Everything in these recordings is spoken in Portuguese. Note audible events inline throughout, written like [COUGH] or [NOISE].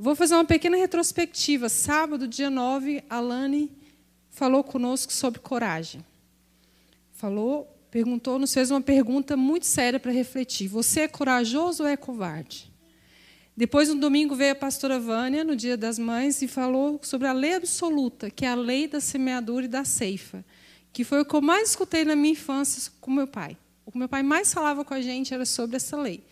Vou fazer uma pequena retrospectiva. Sábado, dia 9, a Lani falou conosco sobre coragem. Falou, perguntou, nos fez uma pergunta muito séria para refletir. Você é corajoso ou é covarde? Depois, no domingo, veio a pastora Vânia, no Dia das Mães, e falou sobre a lei absoluta, que é a lei da semeadura e da ceifa, que foi o que eu mais escutei na minha infância com meu pai. O que meu pai mais falava com a gente era sobre essa lei,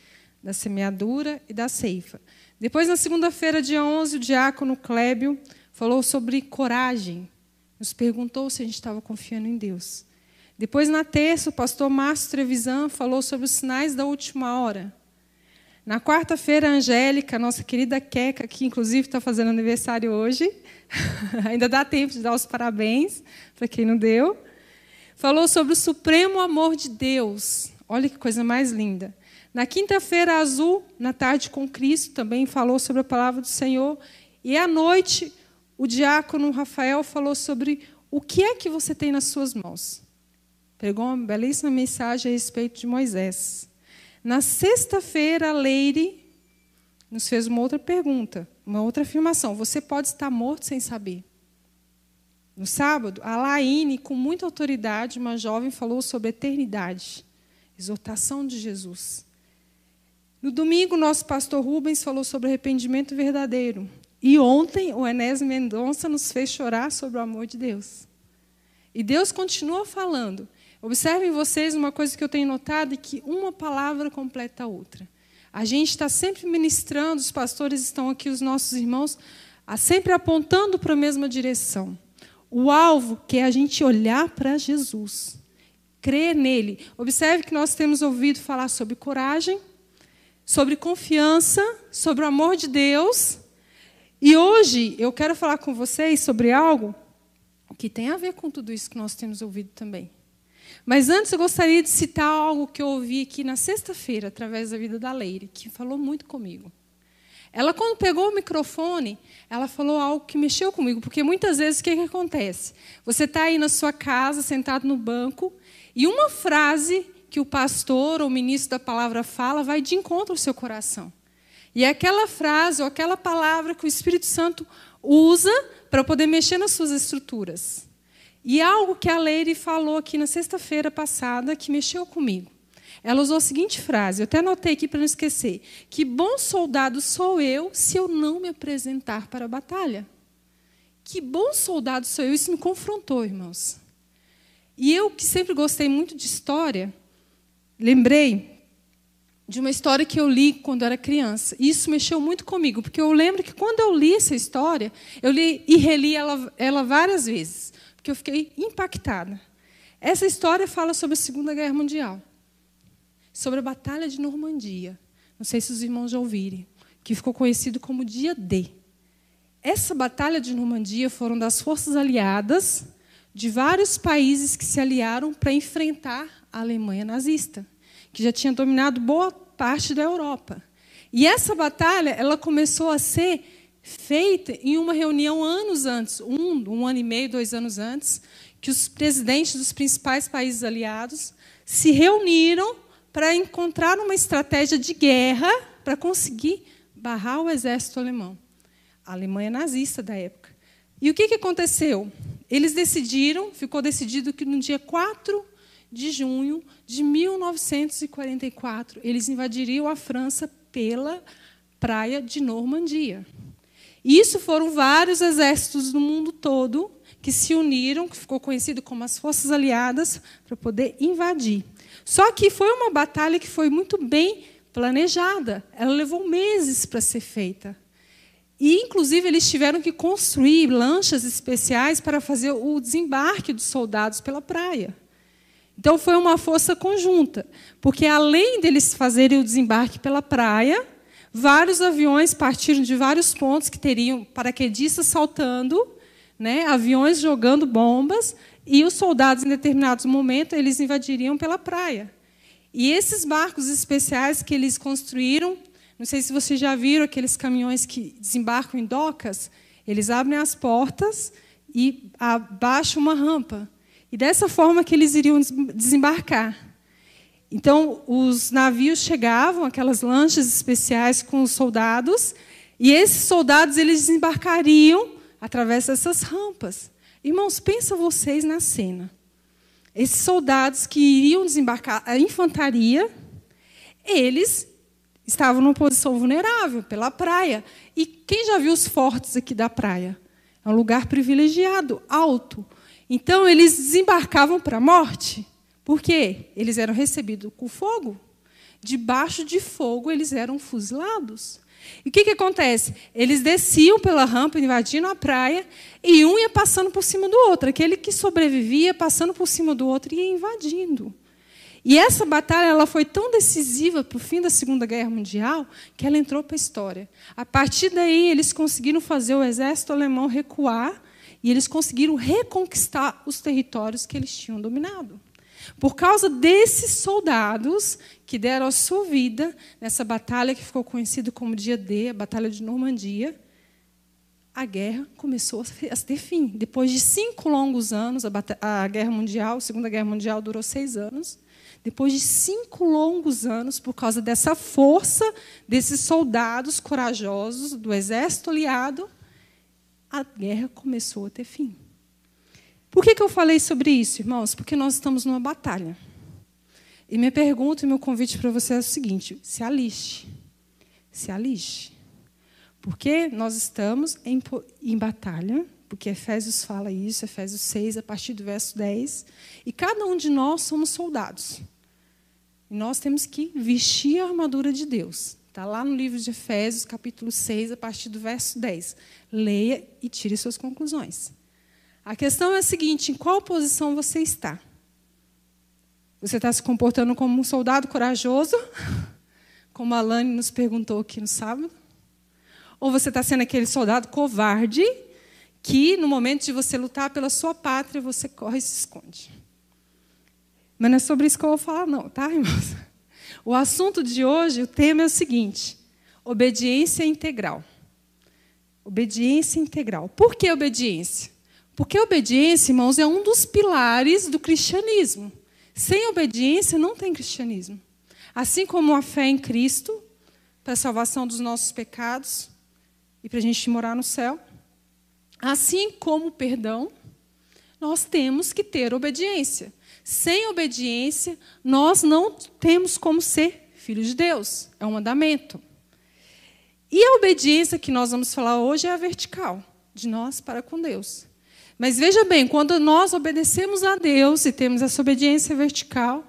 da semeadura e da ceifa. Depois, na segunda-feira, dia 11, o diácono Clébio falou sobre coragem. Nos perguntou se a gente estava confiando em Deus. Depois, na terça, o pastor Márcio Trevisan falou sobre os sinais da última hora. Na quarta-feira, a Angélica, nossa querida Queca, que inclusive está fazendo aniversário hoje, [LAUGHS] ainda dá tempo de dar os parabéns para quem não deu, falou sobre o supremo amor de Deus. Olha que coisa mais linda. Na quinta-feira, Azul, na tarde com Cristo, também falou sobre a palavra do Senhor. E à noite, o diácono Rafael falou sobre o que é que você tem nas suas mãos. Pegou uma belíssima mensagem a respeito de Moisés. Na sexta-feira, a Leire nos fez uma outra pergunta, uma outra afirmação. Você pode estar morto sem saber. No sábado, a Laine, com muita autoridade, uma jovem, falou sobre eternidade, exortação de Jesus. No domingo, nosso pastor Rubens falou sobre arrependimento verdadeiro. E ontem, o Enés Mendonça nos fez chorar sobre o amor de Deus. E Deus continua falando. Observem vocês uma coisa que eu tenho notado: é que uma palavra completa a outra. A gente está sempre ministrando, os pastores estão aqui, os nossos irmãos, sempre apontando para a mesma direção. O alvo que é a gente olhar para Jesus, crer nele. Observe que nós temos ouvido falar sobre coragem, sobre confiança, sobre o amor de Deus. E hoje eu quero falar com vocês sobre algo que tem a ver com tudo isso que nós temos ouvido também. Mas antes eu gostaria de citar algo que eu ouvi aqui na sexta-feira, através da vida da Leire, que falou muito comigo. Ela, quando pegou o microfone, ela falou algo que mexeu comigo, porque muitas vezes o que, que acontece? Você está aí na sua casa, sentado no banco, e uma frase que o pastor ou ministro da palavra fala vai de encontro ao seu coração. E é aquela frase ou aquela palavra que o Espírito Santo usa para poder mexer nas suas estruturas. E algo que a Leire falou aqui na sexta-feira passada que mexeu comigo. Ela usou a seguinte frase, eu até anotei aqui para não esquecer: Que bom soldado sou eu se eu não me apresentar para a batalha. Que bom soldado sou eu, isso me confrontou, irmãos. E eu, que sempre gostei muito de história, lembrei de uma história que eu li quando era criança. E isso mexeu muito comigo, porque eu lembro que quando eu li essa história, eu li e reli ela, ela várias vezes, porque eu fiquei impactada. Essa história fala sobre a Segunda Guerra Mundial, sobre a Batalha de Normandia. Não sei se os irmãos já ouviram, que ficou conhecido como Dia D. Essa Batalha de Normandia foram das forças aliadas de vários países que se aliaram para enfrentar Alemanha nazista, que já tinha dominado boa parte da Europa. E essa batalha ela começou a ser feita em uma reunião anos antes, um, um ano e meio, dois anos antes, que os presidentes dos principais países aliados se reuniram para encontrar uma estratégia de guerra para conseguir barrar o exército alemão, a Alemanha nazista da época. E o que, que aconteceu? Eles decidiram, ficou decidido que no dia 4 de junho de 1944 eles invadiriam a França pela praia de Normandia. Isso foram vários exércitos do mundo todo que se uniram, que ficou conhecido como as Forças Aliadas, para poder invadir. Só que foi uma batalha que foi muito bem planejada. Ela levou meses para ser feita. E, inclusive, eles tiveram que construir lanchas especiais para fazer o desembarque dos soldados pela praia. Então, foi uma força conjunta, porque, além deles fazerem o desembarque pela praia, vários aviões partiram de vários pontos que teriam paraquedistas saltando, né, aviões jogando bombas, e os soldados, em determinados momentos, eles invadiriam pela praia. E esses barcos especiais que eles construíram não sei se vocês já viram aqueles caminhões que desembarcam em docas. Eles abrem as portas e abaixam uma rampa. E dessa forma que eles iriam desembarcar. Então, os navios chegavam, aquelas lanchas especiais com os soldados, E esses soldados eles desembarcariam através dessas rampas. Irmãos, pensa vocês na cena. Esses soldados que iriam desembarcar a infantaria, eles estavam numa posição vulnerável pela praia. E quem já viu os fortes aqui da praia? É um lugar privilegiado, alto. Então eles desembarcavam para a morte. Por quê? Eles eram recebidos com fogo. Debaixo de fogo eles eram fuzilados. E o que, que acontece? Eles desciam pela rampa, invadindo a praia, e um ia passando por cima do outro. Aquele que sobrevivia, passando por cima do outro, ia invadindo. E essa batalha ela foi tão decisiva para o fim da Segunda Guerra Mundial que ela entrou para a história. A partir daí, eles conseguiram fazer o exército alemão recuar e eles conseguiram reconquistar os territórios que eles tinham dominado. Por causa desses soldados que deram a sua vida nessa batalha que ficou conhecida como Dia D, a Batalha de Normandia, a guerra começou a ter fim. Depois de cinco longos anos, a, Guerra Mundial, a Segunda Guerra Mundial durou seis anos. Depois de cinco longos anos, por causa dessa força desses soldados corajosos do exército aliado, a guerra começou a ter fim. Por que, que eu falei sobre isso, irmãos? Porque nós estamos numa batalha. E minha pergunta e meu convite para você é o seguinte: se aliste. Se aliste. Porque nós estamos em, em batalha, porque Efésios fala isso, Efésios 6, a partir do verso 10. E cada um de nós somos soldados. E nós temos que vestir a armadura de Deus. Está lá no livro de Efésios, capítulo 6, a partir do verso 10. Leia e tire suas conclusões. A questão é a seguinte: em qual posição você está? Você está se comportando como um soldado corajoso, [LAUGHS] como a Lani nos perguntou aqui no sábado? Ou você está sendo aquele soldado covarde que, no momento de você lutar pela sua pátria, você corre e se esconde? Mas não é sobre isso que eu vou falar, não, tá, irmãos? O assunto de hoje, o tema é o seguinte: obediência integral. Obediência integral. Por que obediência? Porque obediência, irmãos, é um dos pilares do cristianismo. Sem obediência não tem cristianismo. Assim como a fé em Cristo, para a salvação dos nossos pecados e para a gente morar no céu, assim como o perdão, nós temos que ter obediência. Sem obediência, nós não temos como ser filhos de Deus. É um mandamento. E a obediência que nós vamos falar hoje é a vertical, de nós para com Deus. Mas veja bem, quando nós obedecemos a Deus e temos essa obediência vertical,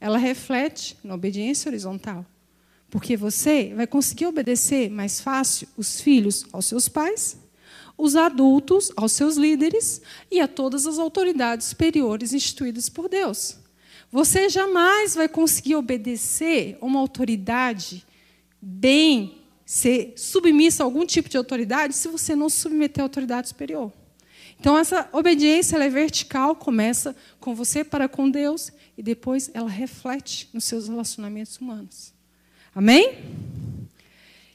ela reflete na obediência horizontal. Porque você vai conseguir obedecer mais fácil os filhos aos seus pais, os adultos aos seus líderes e a todas as autoridades superiores instituídas por Deus. Você jamais vai conseguir obedecer uma autoridade bem, ser submissa a algum tipo de autoridade, se você não submeter à autoridade superior. Então, essa obediência é vertical, começa com você para com Deus e depois ela reflete nos seus relacionamentos humanos. Amém?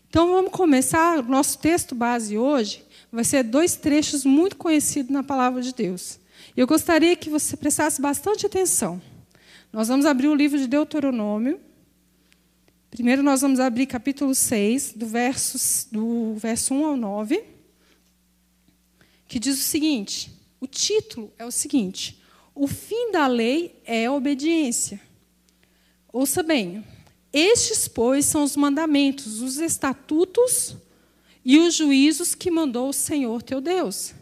Então, vamos começar. O nosso texto base hoje vai ser dois trechos muito conhecidos na palavra de Deus. Eu gostaria que você prestasse bastante atenção. Nós vamos abrir o livro de Deuteronômio. Primeiro, nós vamos abrir capítulo 6, do verso, do verso 1 ao 9 que diz o seguinte: o título é o seguinte: O fim da lei é a obediência. Ouça bem, estes, pois, são os mandamentos, os estatutos e os juízos que mandou o Senhor teu Deus.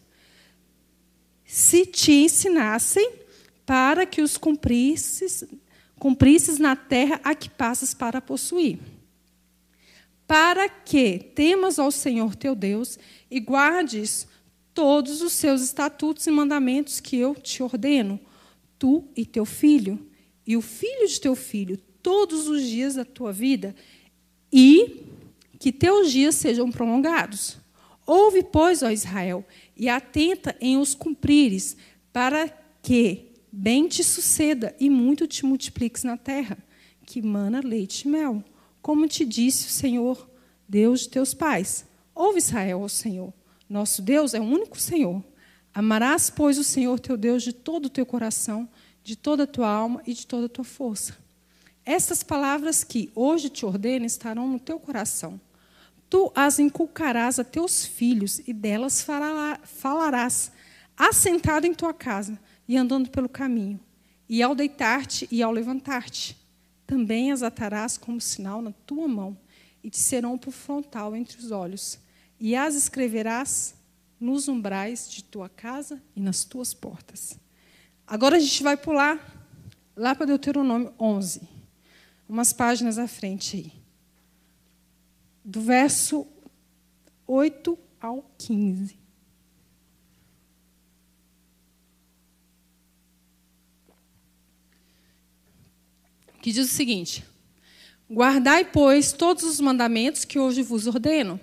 Se te ensinassem para que os cumprisses, cumprisses na terra a que passas para possuir. Para que temas ao Senhor teu Deus e guardes todos os seus estatutos e mandamentos que eu te ordeno, tu e teu filho, e o filho de teu filho, todos os dias da tua vida, e que teus dias sejam prolongados. Ouve, pois, ó Israel, e atenta em os cumprires, para que bem te suceda e muito te multipliques na terra, que mana leite e mel, como te disse o Senhor, Deus de teus pais. Ouve, Israel, ao Senhor. Nosso Deus é o único Senhor. Amarás, pois, o Senhor teu Deus de todo o teu coração, de toda a tua alma e de toda a tua força. Estas palavras que hoje te ordeno estarão no teu coração. Tu as inculcarás a teus filhos, e delas falarás, assentado em tua casa e andando pelo caminho, e ao deitar-te e ao levantar-te. Também as atarás como sinal na tua mão, e te serão por frontal entre os olhos, e as escreverás nos umbrais de tua casa e nas tuas portas. Agora a gente vai pular lá para Deuteronômio 11, umas páginas à frente aí. Do verso 8 ao 15. Que diz o seguinte: Guardai, pois, todos os mandamentos que hoje vos ordeno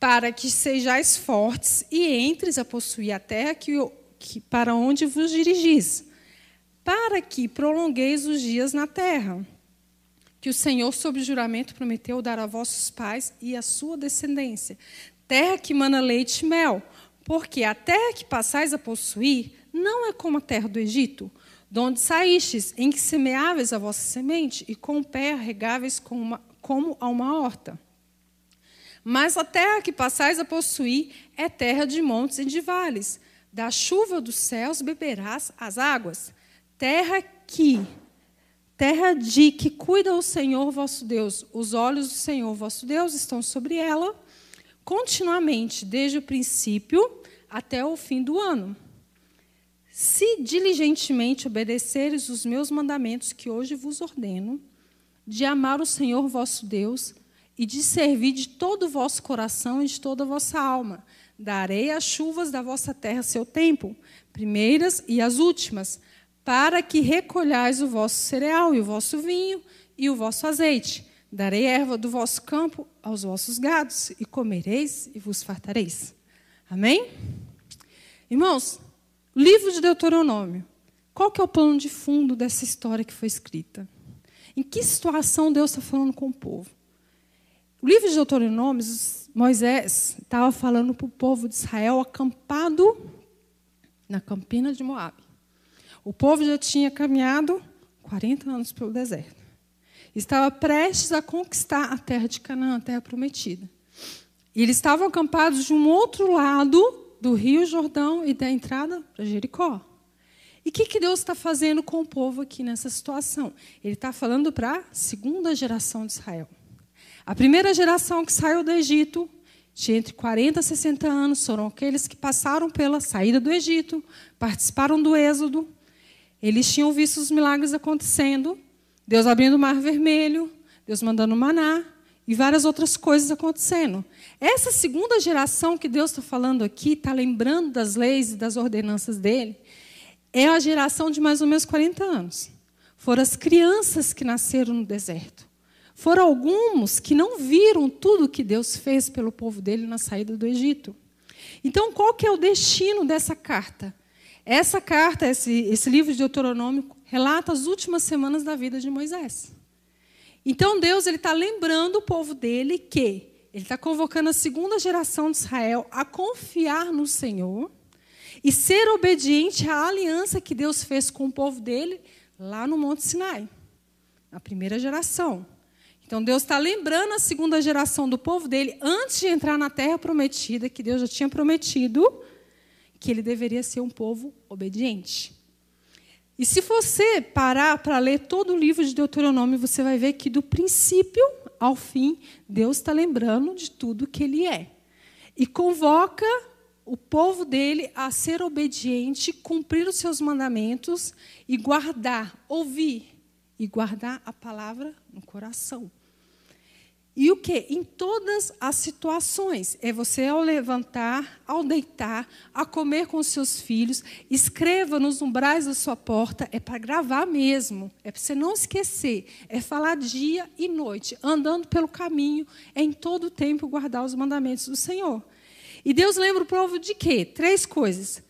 para que sejais fortes e entres a possuir a terra que, que, para onde vos dirigis, para que prolongueis os dias na terra, que o Senhor, sob juramento, prometeu dar a vossos pais e à sua descendência, terra que mana leite e mel, porque a terra que passais a possuir não é como a terra do Egito, de onde saístes, em que semeáveis a vossa semente, e com o pé regáveis como, uma, como a uma horta. Mas a terra que passais a possuir é terra de montes e de vales. Da chuva dos céus beberás as águas. Terra que terra de que cuida o Senhor vosso Deus. Os olhos do Senhor vosso Deus estão sobre ela continuamente, desde o princípio até o fim do ano. Se diligentemente obedeceres os meus mandamentos que hoje vos ordeno, de amar o Senhor vosso Deus, e de servir de todo o vosso coração e de toda a vossa alma. Darei as chuvas da vossa terra seu tempo, primeiras e as últimas, para que recolhais o vosso cereal e o vosso vinho e o vosso azeite. Darei erva do vosso campo aos vossos gados, e comereis e vos fartareis. Amém? Irmãos, livro de Deuteronômio. Qual que é o plano de fundo dessa história que foi escrita? Em que situação Deus está falando com o povo? O livro de Deuteronômio, Moisés estava falando para o povo de Israel acampado na campina de Moab. O povo já tinha caminhado 40 anos pelo deserto. Estava prestes a conquistar a terra de Canaã, a terra prometida. E eles estavam acampados de um outro lado do rio Jordão e da entrada para Jericó. E o que, que Deus está fazendo com o povo aqui nessa situação? Ele está falando para a segunda geração de Israel. A primeira geração que saiu do Egito tinha entre 40 e 60 anos, foram aqueles que passaram pela saída do Egito, participaram do Êxodo. Eles tinham visto os milagres acontecendo, Deus abrindo o mar vermelho, Deus mandando maná e várias outras coisas acontecendo. Essa segunda geração que Deus está falando aqui, está lembrando das leis e das ordenanças dele, é a geração de mais ou menos 40 anos. Foram as crianças que nasceram no deserto. Foram alguns que não viram tudo que Deus fez pelo povo dele na saída do Egito. Então, qual que é o destino dessa carta? Essa carta, esse, esse livro de Deuteronômio, relata as últimas semanas da vida de Moisés. Então, Deus ele está lembrando o povo dele que ele está convocando a segunda geração de Israel a confiar no Senhor e ser obediente à aliança que Deus fez com o povo dele lá no Monte Sinai, a primeira geração. Então Deus está lembrando a segunda geração do povo dele, antes de entrar na terra prometida, que Deus já tinha prometido, que ele deveria ser um povo obediente. E se você parar para ler todo o livro de Deuteronômio, você vai ver que do princípio ao fim, Deus está lembrando de tudo que ele é. E convoca o povo dele a ser obediente, cumprir os seus mandamentos e guardar, ouvir e guardar a palavra no coração. E o que? Em todas as situações. É você ao levantar, ao deitar, a comer com os seus filhos. Escreva nos umbrais da sua porta. É para gravar mesmo. É para você não esquecer. É falar dia e noite, andando pelo caminho. É em todo o tempo guardar os mandamentos do Senhor. E Deus lembra o povo de quê? Três coisas.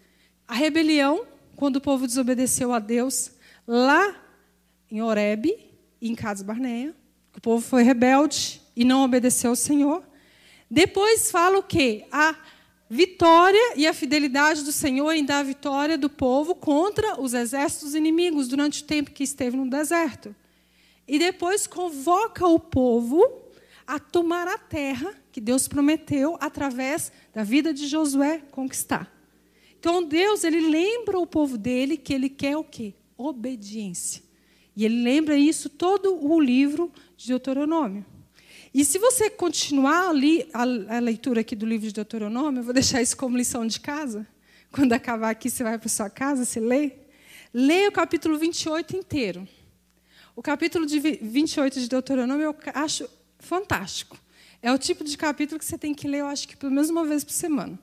A rebelião, quando o povo desobedeceu a Deus, lá em Horebe em Cades Barneia. O povo foi rebelde e não obedeceu ao Senhor. Depois fala o quê? A vitória e a fidelidade do Senhor em dar a vitória do povo contra os exércitos inimigos durante o tempo que esteve no deserto. E depois convoca o povo a tomar a terra que Deus prometeu através da vida de Josué conquistar. Então Deus, ele lembra o povo dele que ele quer o quê? Obediência. E ele lembra isso todo o livro de Deuteronômio. E se você continuar ali a, a leitura aqui do livro de Deuteronômio, eu vou deixar isso como lição de casa. Quando acabar aqui, você vai para sua casa, você lê. Leia o capítulo 28 inteiro. O capítulo de 28 de Deuteronômio eu acho fantástico. É o tipo de capítulo que você tem que ler, eu acho que pelo menos uma vez por semana,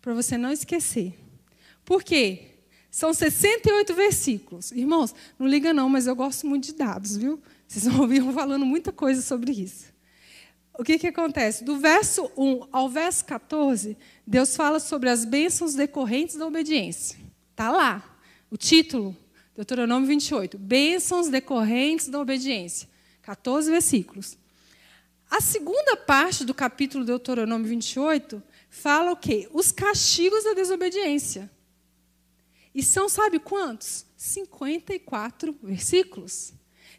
para você não esquecer. Por quê? São 68 versículos. Irmãos, não liga não, mas eu gosto muito de dados, viu? Vocês vão ouvir falando muita coisa sobre isso. O que, que acontece? Do verso 1 ao verso 14, Deus fala sobre as bênçãos decorrentes da obediência. Está lá, o título, Deuteronômio 28. Bênçãos decorrentes da obediência. 14 versículos. A segunda parte do capítulo Deuteronômio 28 fala o quê? Os castigos da desobediência. E são, sabe quantos? 54 versículos.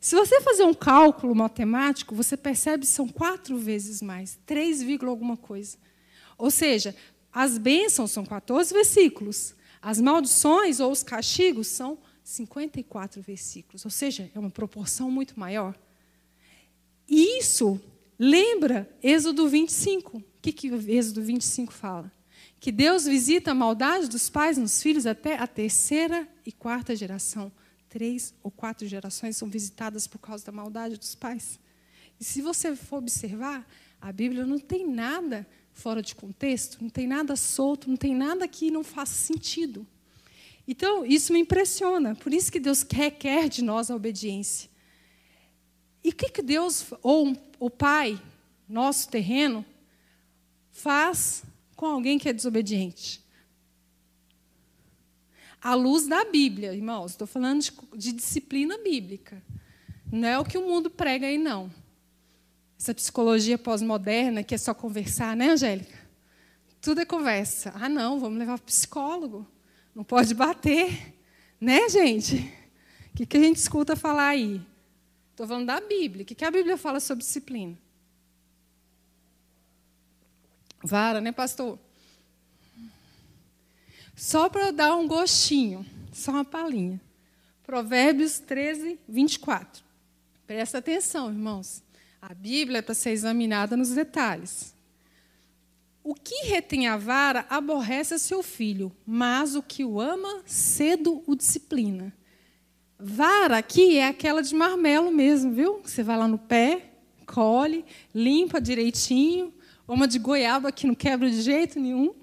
Se você fazer um cálculo matemático, você percebe que são quatro vezes mais, 3, alguma coisa. Ou seja, as bênçãos são 14 versículos, as maldições ou os castigos são 54 versículos. Ou seja, é uma proporção muito maior. E isso lembra Êxodo 25. O que, que Êxodo 25 fala? Que Deus visita a maldade dos pais nos filhos até a terceira e quarta geração três ou quatro gerações são visitadas por causa da maldade dos pais. E se você for observar, a Bíblia não tem nada fora de contexto, não tem nada solto, não tem nada que não faça sentido. Então, isso me impressiona. Por isso que Deus requer de nós a obediência. E o que, que Deus, ou o Pai, nosso terreno, faz com alguém que é desobediente? À luz da Bíblia, irmãos. Estou falando de, de, disciplina bíblica. Não é o que o mundo prega aí, não. Essa psicologia pós-moderna que é só conversar, né, Angélica? Tudo é conversa. Ah, não, vamos levar para o psicólogo. Não pode bater. Né, gente? O que, que a gente escuta falar aí? Estou falando da Bíblia. O que, que a Bíblia fala sobre disciplina? Vara, né, pastor? Só para dar um gostinho, só uma palhinha. Provérbios 13, 24. Presta atenção, irmãos. A Bíblia é para ser examinada nos detalhes. O que retém a vara aborrece a seu filho, mas o que o ama, cedo o disciplina. Vara aqui é aquela de marmelo mesmo, viu? Você vai lá no pé, colhe, limpa direitinho. Uma de goiaba que não quebra de jeito nenhum.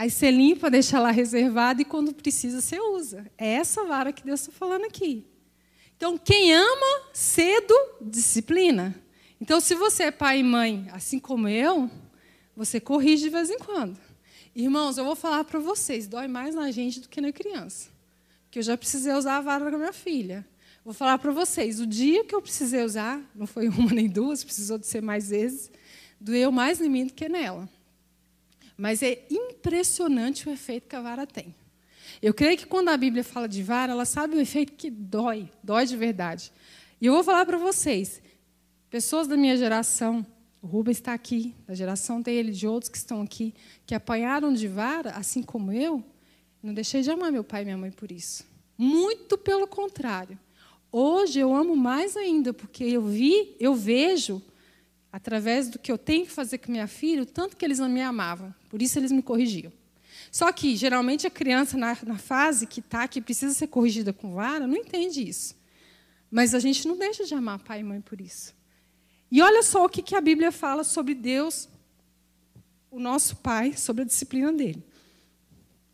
Aí você limpa, deixa lá reservado e quando precisa você usa. É essa vara que Deus está falando aqui. Então, quem ama, cedo disciplina. Então, se você é pai e mãe, assim como eu, você corrige de vez em quando. Irmãos, eu vou falar para vocês, dói mais na gente do que na criança. Porque eu já precisei usar a vara com a minha filha. Vou falar para vocês, o dia que eu precisei usar, não foi uma [LAUGHS] nem duas, precisou de ser mais vezes, doeu mais em mim do que nela. Mas é impressionante o efeito que a vara tem. Eu creio que quando a Bíblia fala de vara, ela sabe o efeito que dói, dói de verdade. E eu vou falar para vocês, pessoas da minha geração, o Rubens está aqui, da geração dele, de outros que estão aqui, que apanharam de vara, assim como eu, não deixei de amar meu pai e minha mãe por isso. Muito pelo contrário. Hoje eu amo mais ainda, porque eu vi, eu vejo através do que eu tenho que fazer com minha filha, o tanto que eles não me amavam. Por isso eles me corrigiam. Só que, geralmente, a criança, na, na fase que está, que precisa ser corrigida com vara, não entende isso. Mas a gente não deixa de amar pai e mãe por isso. E olha só o que, que a Bíblia fala sobre Deus, o nosso Pai, sobre a disciplina dele.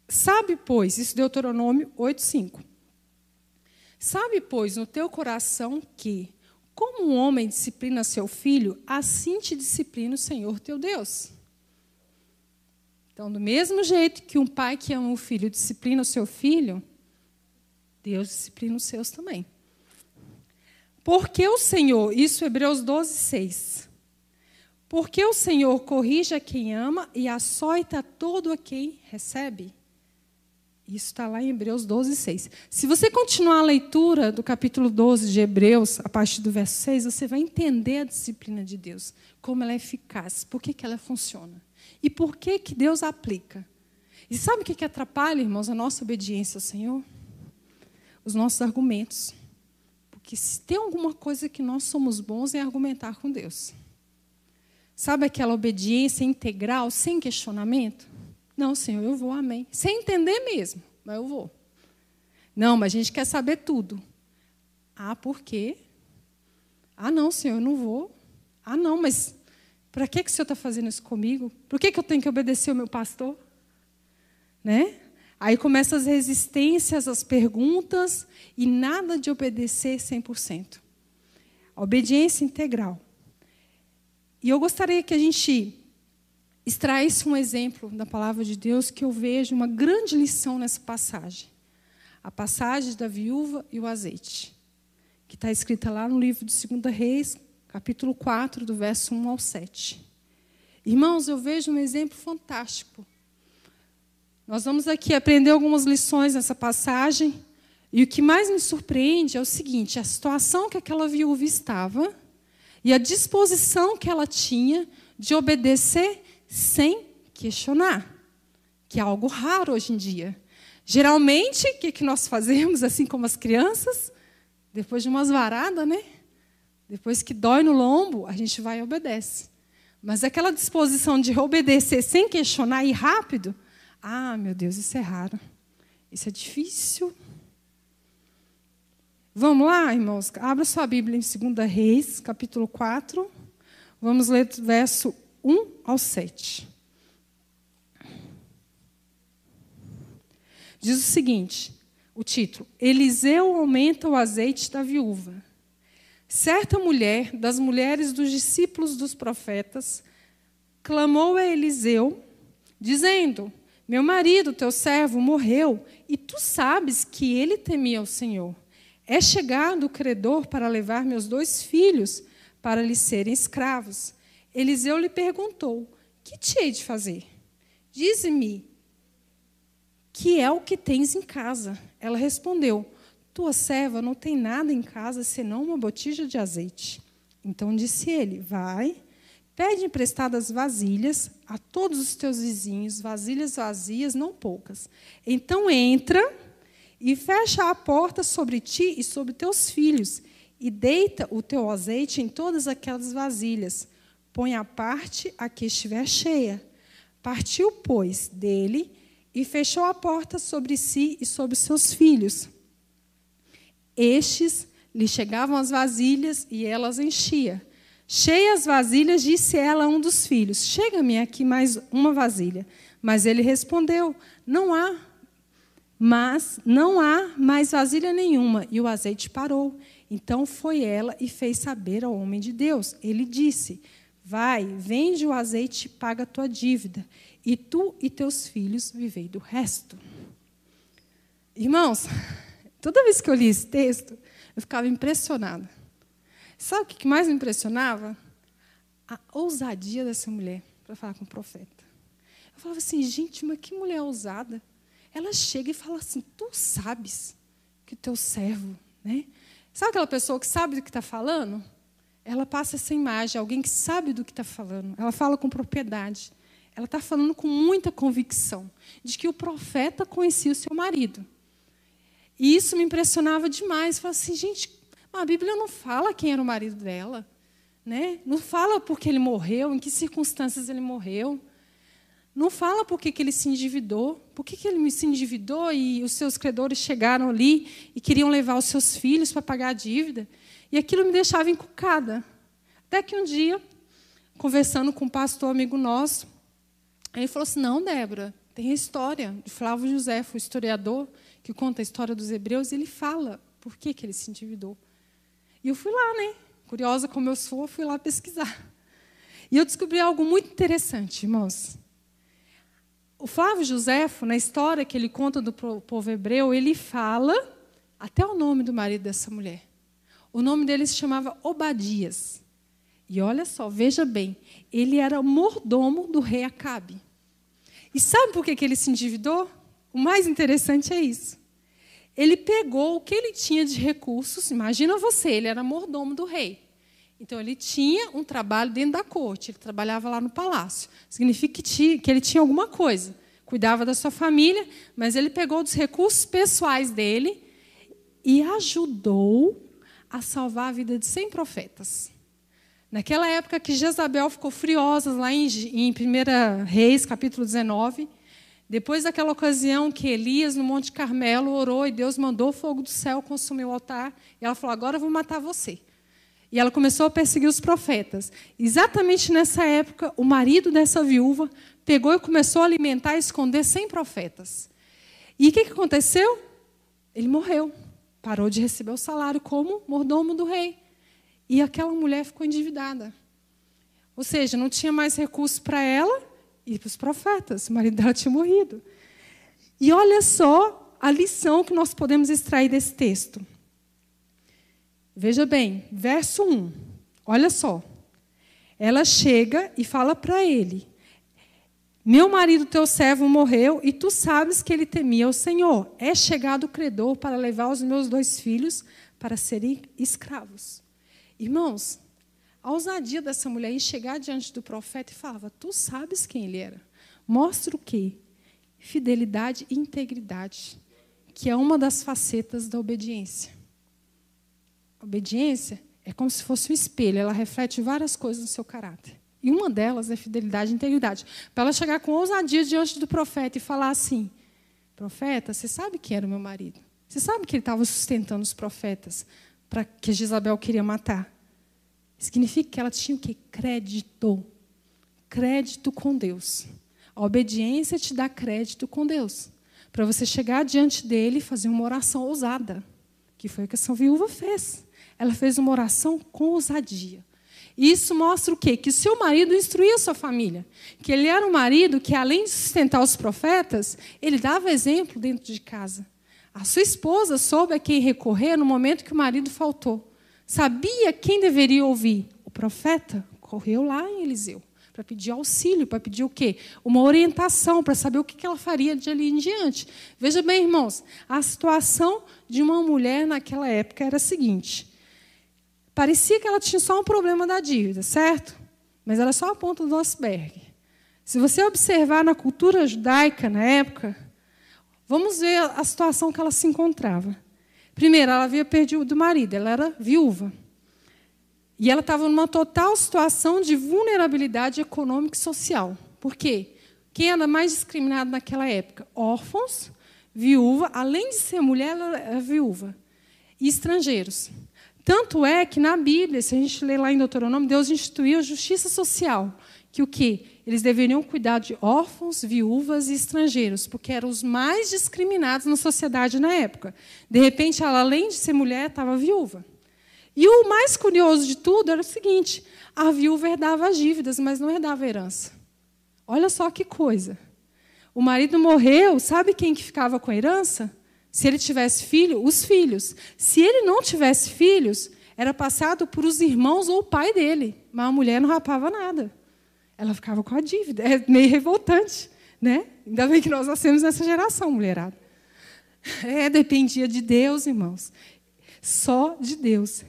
Sabe, pois, isso Deuteronômio 8,5. Sabe, pois, no teu coração que como um homem disciplina seu filho, assim te disciplina o Senhor teu Deus. Então, do mesmo jeito que um pai que ama o filho disciplina o seu filho, Deus disciplina os seus também. Porque o Senhor, isso Hebreus 12, 6. Porque o Senhor corrige a quem ama e açoita todo a quem recebe. Isso está lá em Hebreus 12, 6. Se você continuar a leitura do capítulo 12 de Hebreus, a partir do verso 6, você vai entender a disciplina de Deus, como ela é eficaz, por que, que ela funciona e por que, que Deus aplica. E sabe o que, que atrapalha, irmãos, a nossa obediência ao Senhor? Os nossos argumentos. Porque se tem alguma coisa que nós somos bons é argumentar com Deus. Sabe aquela obediência integral, sem questionamento? Não, Senhor, eu vou, amém. Sem entender mesmo, mas eu vou. Não, mas a gente quer saber tudo. Ah, por quê? Ah, não, Senhor, eu não vou. Ah, não, mas para que, que o Senhor está fazendo isso comigo? Por que, que eu tenho que obedecer o meu pastor? Né? Aí começam as resistências, as perguntas e nada de obedecer 100%. A obediência integral. E eu gostaria que a gente extraísse um exemplo da palavra de Deus que eu vejo uma grande lição nessa passagem. A passagem da viúva e o azeite, que está escrita lá no livro de 2 Reis, capítulo 4, do verso 1 ao 7. Irmãos, eu vejo um exemplo fantástico. Nós vamos aqui aprender algumas lições nessa passagem, e o que mais me surpreende é o seguinte: a situação que aquela viúva estava e a disposição que ela tinha de obedecer sem questionar, que é algo raro hoje em dia. Geralmente, o que, que nós fazemos, assim como as crianças? Depois de umas varadas, né? Depois que dói no lombo, a gente vai e obedece. Mas aquela disposição de obedecer sem questionar e rápido, ah, meu Deus, isso é raro. Isso é difícil. Vamos lá, irmãos? Abra sua Bíblia em 2 Reis, capítulo 4. Vamos ler verso 1 ao 7. Diz o seguinte: o título: Eliseu aumenta o azeite da viúva. Certa mulher, das mulheres dos discípulos dos profetas, clamou a Eliseu, dizendo: Meu marido, teu servo, morreu, e tu sabes que ele temia o Senhor. É chegado o credor para levar meus dois filhos para lhe serem escravos. Eliseu lhe perguntou: Que te hei de fazer? Dize-me, que é o que tens em casa? Ela respondeu: Tua serva não tem nada em casa senão uma botija de azeite. Então disse ele: Vai, pede emprestadas vasilhas a todos os teus vizinhos, vasilhas vazias, não poucas. Então entra e fecha a porta sobre ti e sobre teus filhos, e deita o teu azeite em todas aquelas vasilhas põe à parte a que estiver cheia. Partiu, pois, dele e fechou a porta sobre si e sobre seus filhos. Estes lhe chegavam as vasilhas e elas enchia. Cheias vasilhas, disse ela a um dos filhos: Chega-me aqui mais uma vasilha. Mas ele respondeu: Não há. Mas não há mais vasilha nenhuma. E o azeite parou. Então foi ela e fez saber ao homem de Deus. Ele disse: Vai, vende o azeite e paga a tua dívida, e tu e teus filhos vivei do resto. Irmãos, [LAUGHS] toda vez que eu li esse texto, eu ficava impressionada. Sabe o que mais me impressionava? A ousadia dessa mulher para falar com o profeta. Eu falava assim, gente, mas que mulher ousada. Ela chega e fala assim: Tu sabes que o teu servo, né? Sabe aquela pessoa que sabe do que está falando? Ela passa essa imagem, alguém que sabe do que está falando. Ela fala com propriedade. Ela está falando com muita convicção de que o profeta conhecia o seu marido. E isso me impressionava demais. Falei assim, gente, a Bíblia não fala quem era o marido dela. Né? Não fala porque ele morreu, em que circunstâncias ele morreu. Não fala por que, ele se endividou. Por que ele se endividou e os seus credores chegaram ali e queriam levar os seus filhos para pagar a dívida. E aquilo me deixava encucada. Até que um dia, conversando com um pastor amigo nosso, ele falou assim: Não, Débora, tem a história de Flávio José, o historiador, que conta a história dos hebreus, e ele fala por que, que ele se endividou. E eu fui lá, né? Curiosa como eu sou, fui lá pesquisar. E eu descobri algo muito interessante, irmãos. O Flávio Josefo, na história que ele conta do povo hebreu, ele fala até o nome do marido dessa mulher. O nome dele se chamava Obadias. E olha só, veja bem, ele era mordomo do rei Acabe. E sabe por que, que ele se endividou? o mais interessante é isso. Ele pegou o que ele tinha de recursos, imagina você, ele era mordomo do rei. Então, ele tinha um trabalho dentro da corte, ele trabalhava lá no palácio. Significa que, ele tinha alguma coisa. Cuidava da sua família, mas ele pegou dos recursos pessoais dele e ajudou a salvar a vida de 100 profetas. Naquela época que Jezabel ficou furiosa, lá em, em 1 Reis, capítulo 19, depois daquela ocasião que Elias, no Monte Carmelo, orou e Deus mandou fogo do céu consumir o altar, e ela falou: Agora eu vou matar você. E ela começou a perseguir os profetas. Exatamente nessa época, o marido dessa viúva pegou e começou a alimentar e esconder 100 profetas. E o que, que aconteceu? Ele morreu. Parou de receber o salário como mordomo do rei. E aquela mulher ficou endividada. Ou seja, não tinha mais recursos para ela e para os profetas. O marido dela tinha morrido. E olha só a lição que nós podemos extrair desse texto. Veja bem, verso 1. Olha só. Ela chega e fala para ele: Meu marido, teu servo, morreu e tu sabes que ele temia o Senhor. É chegado o credor para levar os meus dois filhos para serem escravos. Irmãos, a ousadia dessa mulher em chegar diante do profeta e falava: Tu sabes quem ele era. Mostra o quê? Fidelidade e integridade, que é uma das facetas da obediência. Obediência é como se fosse um espelho, ela reflete várias coisas no seu caráter. E uma delas é fidelidade e integridade. Para ela chegar com ousadia diante do profeta e falar assim: Profeta, você sabe quem era o meu marido? Você sabe que ele estava sustentando os profetas para que Jezabel queria matar? Significa que ela tinha o quê? Crédito. Crédito com Deus. A obediência te dá crédito com Deus. Para você chegar diante dele e fazer uma oração ousada. Que foi o que essa viúva fez ela fez uma oração com ousadia. Isso mostra o quê? Que seu marido instruía sua família. Que ele era um marido que, além de sustentar os profetas, ele dava exemplo dentro de casa. A sua esposa soube a quem recorrer no momento que o marido faltou. Sabia quem deveria ouvir. O profeta correu lá em Eliseu para pedir auxílio, para pedir o quê? Uma orientação, para saber o que ela faria de ali em diante. Veja bem, irmãos, a situação de uma mulher naquela época era a seguinte: Parecia que ela tinha só um problema da dívida, certo? Mas era só a ponta do iceberg. Se você observar na cultura judaica na época, vamos ver a situação que ela se encontrava. Primeiro, ela havia perdido o marido, ela era viúva. E ela estava numa total situação de vulnerabilidade econômica e social. Por quê? Quem era mais discriminado naquela época? Órfãos, viúva, além de ser mulher, ela era viúva. E estrangeiros. Tanto é que na Bíblia, se a gente ler lá em Deuteronômio, Deus instituiu a justiça social, que o quê? Eles deveriam cuidar de órfãos, viúvas e estrangeiros, porque eram os mais discriminados na sociedade na época. De repente, ela, além de ser mulher, estava viúva. E o mais curioso de tudo era o seguinte: a viúva herdava as dívidas, mas não herdava a herança. Olha só que coisa. O marido morreu, sabe quem que ficava com a herança? Se ele tivesse filho, os filhos. Se ele não tivesse filhos, era passado por os irmãos ou o pai dele. Mas a mulher não rapava nada. Ela ficava com a dívida. É meio revoltante. Né? Ainda bem que nós nascemos nessa geração, mulherada. É, dependia de Deus, irmãos. Só de Deus.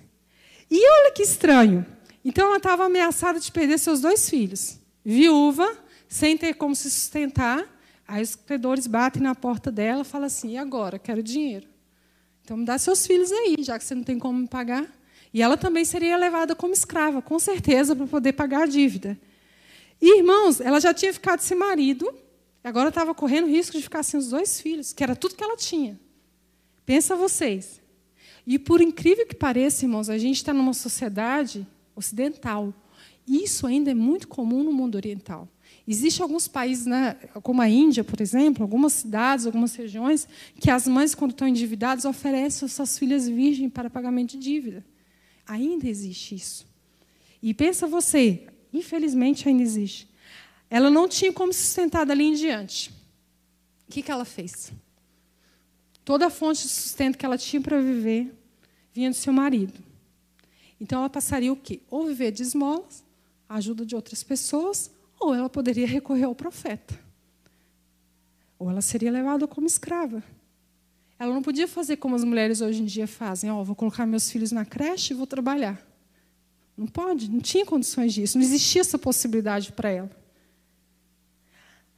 E olha que estranho. Então ela estava ameaçada de perder seus dois filhos. Viúva, sem ter como se sustentar, Aí os credores batem na porta dela e falam assim: e agora? Quero dinheiro. Então me dá seus filhos aí, já que você não tem como me pagar. E ela também seria levada como escrava, com certeza, para poder pagar a dívida. E, irmãos, ela já tinha ficado sem marido, agora estava correndo risco de ficar sem os dois filhos, que era tudo que ela tinha. Pensa vocês. E por incrível que pareça, irmãos, a gente está numa sociedade ocidental. Isso ainda é muito comum no mundo oriental. Existem alguns países, né, como a Índia, por exemplo, algumas cidades, algumas regiões, que as mães, quando estão endividadas, oferecem às suas filhas virgens para pagamento de dívida. Ainda existe isso. E pensa você, infelizmente ainda existe. Ela não tinha como se sustentar dali em diante. O que, que ela fez? Toda a fonte de sustento que ela tinha para viver vinha do seu marido. Então ela passaria o quê? Ou viver de esmolas, ajuda de outras pessoas, ou ela poderia recorrer ao profeta. ou ela seria levada como escrava. Ela não podia fazer como as mulheres hoje em dia fazem: oh, vou colocar meus filhos na creche e vou trabalhar. Não pode, não tinha condições disso, não existia essa possibilidade para ela.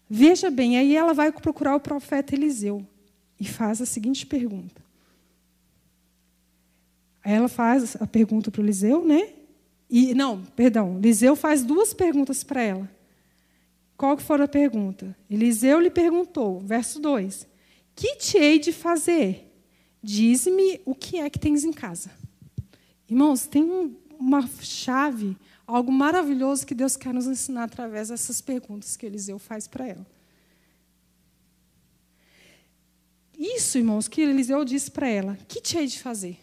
Veja bem, aí ela vai procurar o profeta Eliseu e faz a seguinte pergunta. Aí ela faz a pergunta para o Eliseu, né? E, não, perdão, Eliseu faz duas perguntas para ela. Qual que foi a pergunta? Eliseu lhe perguntou, verso 2: Que te hei de fazer? Diz-me o que é que tens em casa. Irmãos, tem um, uma chave, algo maravilhoso que Deus quer nos ensinar através dessas perguntas que Eliseu faz para ela. Isso, irmãos, que Eliseu disse para ela: Que te hei de fazer?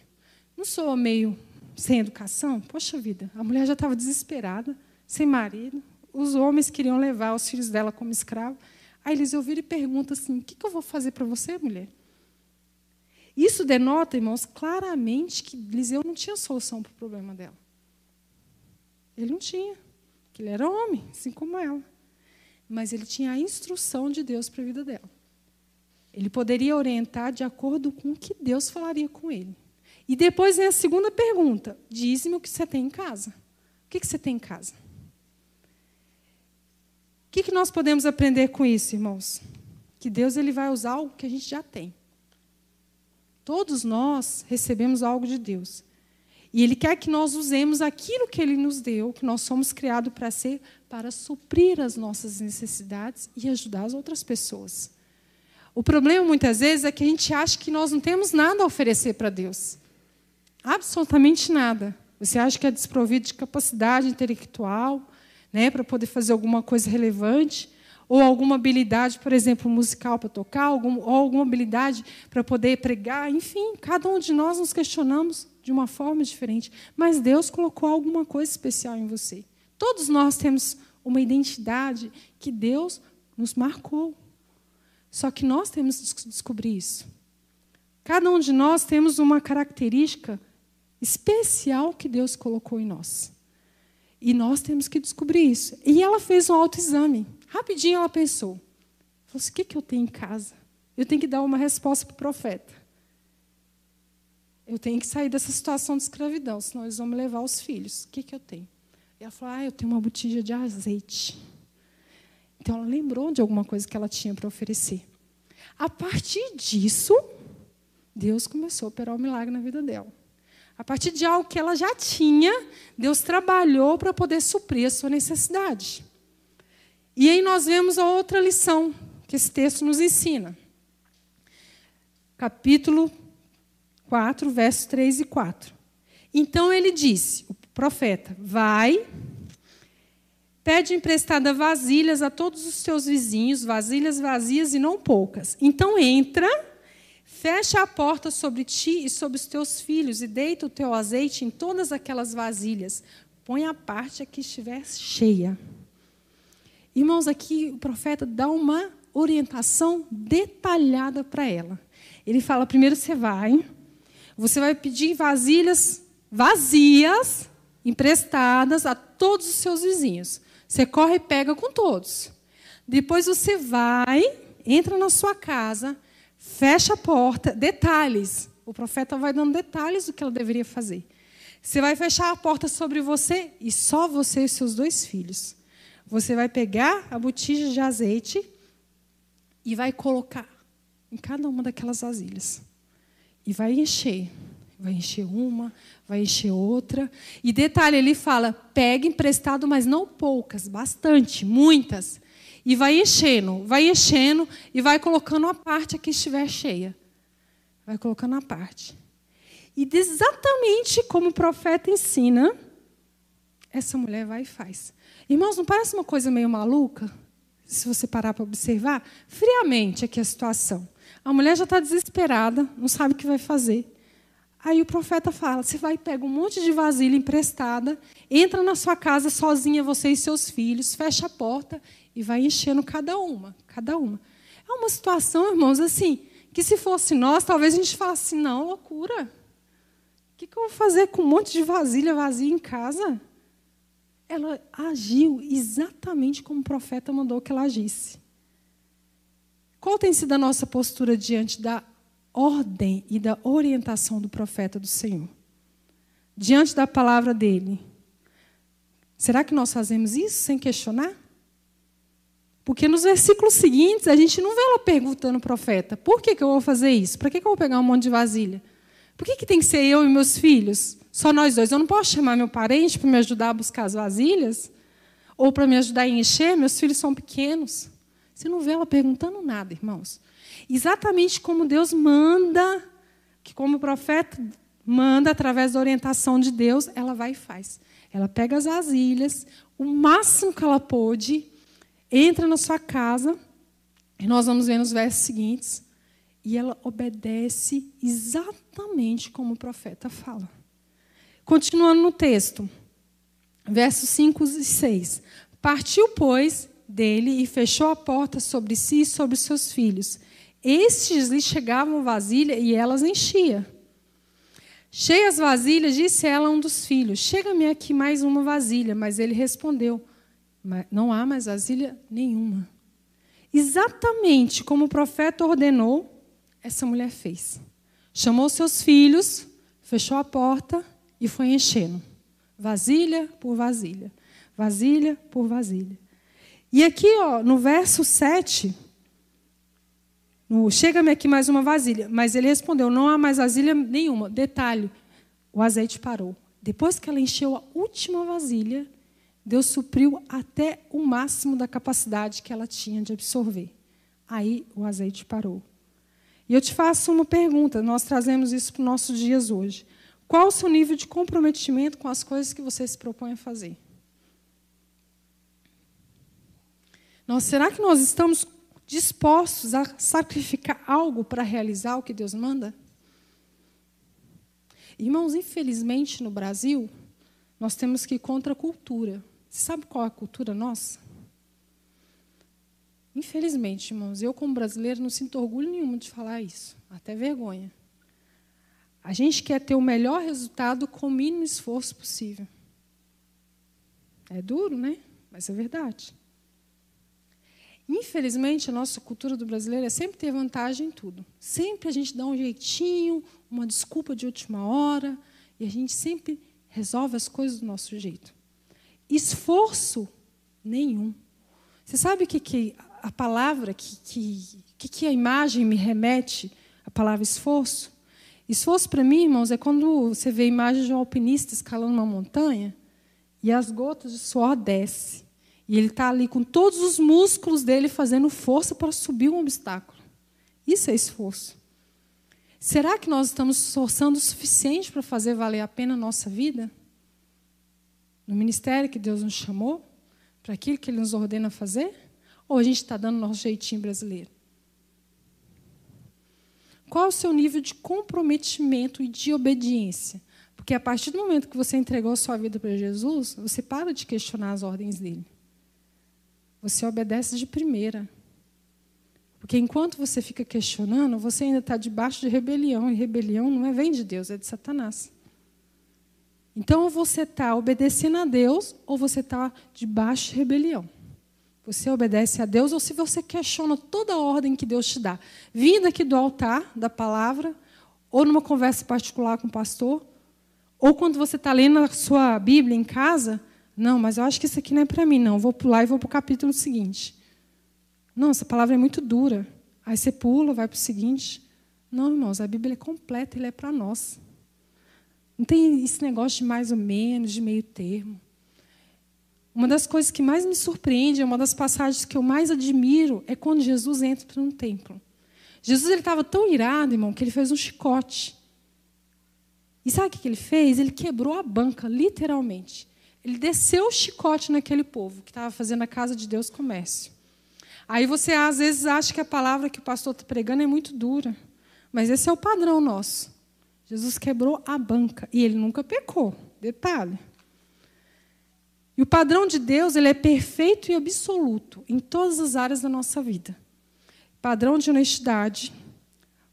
Não sou meio sem educação? Poxa vida, a mulher já estava desesperada, sem marido, os homens queriam levar os filhos dela como escravo. Aí Eliseu vira e pergunta assim: O que, que eu vou fazer para você, mulher? Isso denota, irmãos, claramente que Eliseu não tinha solução para o problema dela. Ele não tinha, que ele era homem, assim como ela. Mas ele tinha a instrução de Deus para a vida dela. Ele poderia orientar de acordo com o que Deus falaria com ele. E depois vem a segunda pergunta: Diz-me o que você tem em casa. O que, que você tem em casa? Que, que nós podemos aprender com isso, irmãos? Que Deus ele vai usar o que a gente já tem. Todos nós recebemos algo de Deus. E Ele quer que nós usemos aquilo que Ele nos deu, que nós somos criados para ser, para suprir as nossas necessidades e ajudar as outras pessoas. O problema, muitas vezes, é que a gente acha que nós não temos nada a oferecer para Deus. Absolutamente nada. Você acha que é desprovido de capacidade intelectual, né, para poder fazer alguma coisa relevante, ou alguma habilidade, por exemplo, musical para tocar, algum, ou alguma habilidade para poder pregar, enfim, cada um de nós nos questionamos de uma forma diferente, mas Deus colocou alguma coisa especial em você. Todos nós temos uma identidade que Deus nos marcou. Só que nós temos que descobrir isso. Cada um de nós temos uma característica especial que Deus colocou em nós. E nós temos que descobrir isso. E ela fez um autoexame. Rapidinho ela pensou. Falou assim, o que, que eu tenho em casa? Eu tenho que dar uma resposta para o profeta. Eu tenho que sair dessa situação de escravidão, senão eles vão me levar os filhos. O que, que eu tenho? E ela falou, ah, eu tenho uma botija de azeite. Então ela lembrou de alguma coisa que ela tinha para oferecer. A partir disso, Deus começou a operar o um milagre na vida dela. A partir de algo que ela já tinha, Deus trabalhou para poder suprir a sua necessidade. E aí nós vemos a outra lição que esse texto nos ensina. Capítulo 4, versos 3 e 4. Então ele disse, o profeta, vai, pede emprestada vasilhas a todos os teus vizinhos, vasilhas vazias e não poucas. Então entra Fecha a porta sobre ti e sobre os teus filhos, e deita o teu azeite em todas aquelas vasilhas. Põe a parte a que estiver cheia. Irmãos, aqui o profeta dá uma orientação detalhada para ela. Ele fala: primeiro você vai, você vai pedir vasilhas vazias, emprestadas a todos os seus vizinhos. Você corre e pega com todos. Depois você vai, entra na sua casa, fecha a porta, detalhes. O profeta vai dando detalhes do que ela deveria fazer. Você vai fechar a porta sobre você e só você e seus dois filhos. Você vai pegar a botija de azeite e vai colocar em cada uma daquelas vasilhas. E vai encher. Vai encher uma, vai encher outra. E detalhe, ele fala: pegue emprestado, mas não poucas, bastante, muitas. E vai enchendo, vai enchendo e vai colocando a parte que estiver cheia. Vai colocando a parte. E exatamente como o profeta ensina, essa mulher vai e faz. Irmãos, não parece uma coisa meio maluca? Se você parar para observar, friamente aqui a situação. A mulher já está desesperada, não sabe o que vai fazer. Aí o profeta fala: você vai pegar um monte de vasilha emprestada, entra na sua casa sozinha, você e seus filhos, fecha a porta e vai enchendo cada uma, cada uma. É uma situação, irmãos, assim, que se fosse nós, talvez a gente falasse, não, loucura. O que, que eu vou fazer com um monte de vasilha vazia em casa? Ela agiu exatamente como o profeta mandou que ela agisse. Qual tem sido a nossa postura diante da ordem e da orientação do profeta do Senhor? Diante da palavra dele. Será que nós fazemos isso sem questionar? Porque nos versículos seguintes, a gente não vê ela perguntando ao profeta: por que, que eu vou fazer isso? Para que, que eu vou pegar um monte de vasilha? Por que, que tem que ser eu e meus filhos? Só nós dois. Eu não posso chamar meu parente para me ajudar a buscar as vasilhas? Ou para me ajudar a encher? Meus filhos são pequenos. Você não vê ela perguntando nada, irmãos. Exatamente como Deus manda, que como o profeta manda através da orientação de Deus, ela vai e faz. Ela pega as vasilhas, o máximo que ela pôde, entra na sua casa, e nós vamos ver nos versos seguintes, e ela obedece exatamente como o profeta fala. Continuando no texto, versos 5 e 6. Partiu, pois, dele e fechou a porta sobre si e sobre seus filhos. Estes lhe chegavam vasilha e elas enchia. Cheias vasilhas, disse ela a um dos filhos: Chega-me aqui mais uma vasilha. Mas ele respondeu: Não há mais vasilha nenhuma. Exatamente como o profeta ordenou, essa mulher fez. Chamou seus filhos, fechou a porta e foi enchendo. Vasilha por vasilha. Vasilha por vasilha. E aqui, ó, no verso 7, chega-me aqui mais uma vasilha. Mas ele respondeu: não há mais vasilha nenhuma. Detalhe: o azeite parou. Depois que ela encheu a última vasilha, Deus supriu até o máximo da capacidade que ela tinha de absorver. Aí o azeite parou. E eu te faço uma pergunta, nós trazemos isso para os nossos dias hoje. Qual o seu nível de comprometimento com as coisas que você se propõe a fazer? Nós, será que nós estamos dispostos a sacrificar algo para realizar o que Deus manda? Irmãos, infelizmente no Brasil, nós temos que ir contra a cultura. Você sabe qual é a cultura nossa? Infelizmente, irmãos, eu como brasileiro não sinto orgulho nenhum de falar isso, até vergonha. A gente quer ter o melhor resultado com o mínimo esforço possível. É duro, né? Mas é verdade. Infelizmente, a nossa cultura do brasileiro é sempre ter vantagem em tudo. Sempre a gente dá um jeitinho, uma desculpa de última hora, e a gente sempre resolve as coisas do nosso jeito. Esforço nenhum. Você sabe o que, que a palavra, que, que, que a imagem me remete, a palavra esforço? Esforço para mim, irmãos, é quando você vê a imagem de um alpinista escalando uma montanha e as gotas de suor descem. E ele está ali com todos os músculos dele fazendo força para subir um obstáculo. Isso é esforço. Será que nós estamos esforçando o suficiente para fazer valer a pena a nossa vida? No ministério que Deus nos chamou? Para aquilo que Ele nos ordena fazer? Ou a gente está dando nosso jeitinho brasileiro? Qual o seu nível de comprometimento e de obediência? Porque a partir do momento que você entregou a sua vida para Jesus, você para de questionar as ordens dele. Você obedece de primeira. Porque enquanto você fica questionando, você ainda está debaixo de rebelião. E rebelião não é vem de Deus, é de Satanás. Então, ou você está obedecendo a Deus, ou você está debaixo de rebelião. Você obedece a Deus, ou se você questiona toda a ordem que Deus te dá, vindo aqui do altar, da palavra, ou numa conversa particular com o pastor, ou quando você está lendo a sua Bíblia em casa, não, mas eu acho que isso aqui não é para mim, não. Vou pular e vou para o capítulo seguinte. Não, essa palavra é muito dura. Aí você pula, vai para o seguinte. Não, irmãos, a Bíblia é completa, ele é para nós. Não tem esse negócio de mais ou menos, de meio termo. Uma das coisas que mais me surpreende, uma das passagens que eu mais admiro, é quando Jesus entra num templo. Jesus estava tão irado, irmão, que ele fez um chicote. E sabe o que ele fez? Ele quebrou a banca, literalmente. Ele desceu o chicote naquele povo que estava fazendo a casa de Deus comércio. Aí você às vezes acha que a palavra que o pastor está pregando é muito dura. Mas esse é o padrão nosso. Jesus quebrou a banca e ele nunca pecou. Detalhe. E o padrão de Deus ele é perfeito e absoluto em todas as áreas da nossa vida. Padrão de honestidade,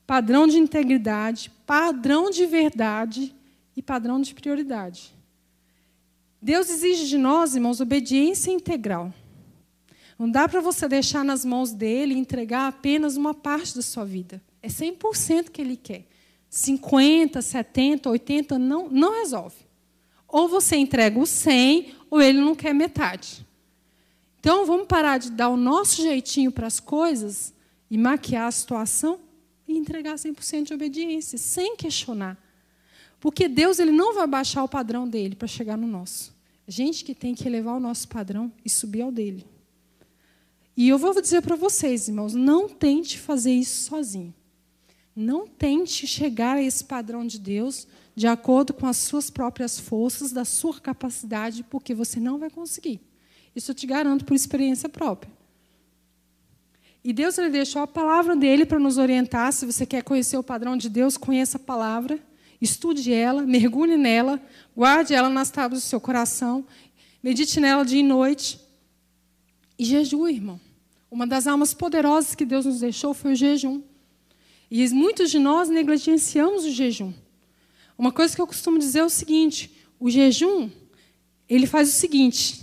padrão de integridade, padrão de verdade e padrão de prioridade. Deus exige de nós, irmãos, obediência integral. Não dá para você deixar nas mãos dele e entregar apenas uma parte da sua vida. É 100% que ele quer. 50, 70, 80 não, não resolve. Ou você entrega o 100 ou ele não quer metade. Então vamos parar de dar o nosso jeitinho para as coisas e maquiar a situação e entregar 100% de obediência, sem questionar. Porque Deus ele não vai baixar o padrão dele para chegar no nosso. A gente que tem que elevar o nosso padrão e subir ao dele. E eu vou dizer para vocês, irmãos, não tente fazer isso sozinho. Não tente chegar a esse padrão de Deus de acordo com as suas próprias forças, da sua capacidade, porque você não vai conseguir. Isso eu te garanto por experiência própria. E Deus ele deixou a palavra dele para nos orientar. Se você quer conhecer o padrão de Deus, conheça a palavra, estude ela, mergulhe nela, guarde ela nas tábuas do seu coração, medite nela dia e noite e jejue, irmão. Uma das almas poderosas que Deus nos deixou foi o jejum. E muitos de nós negligenciamos o jejum. Uma coisa que eu costumo dizer é o seguinte: o jejum, ele faz o seguinte,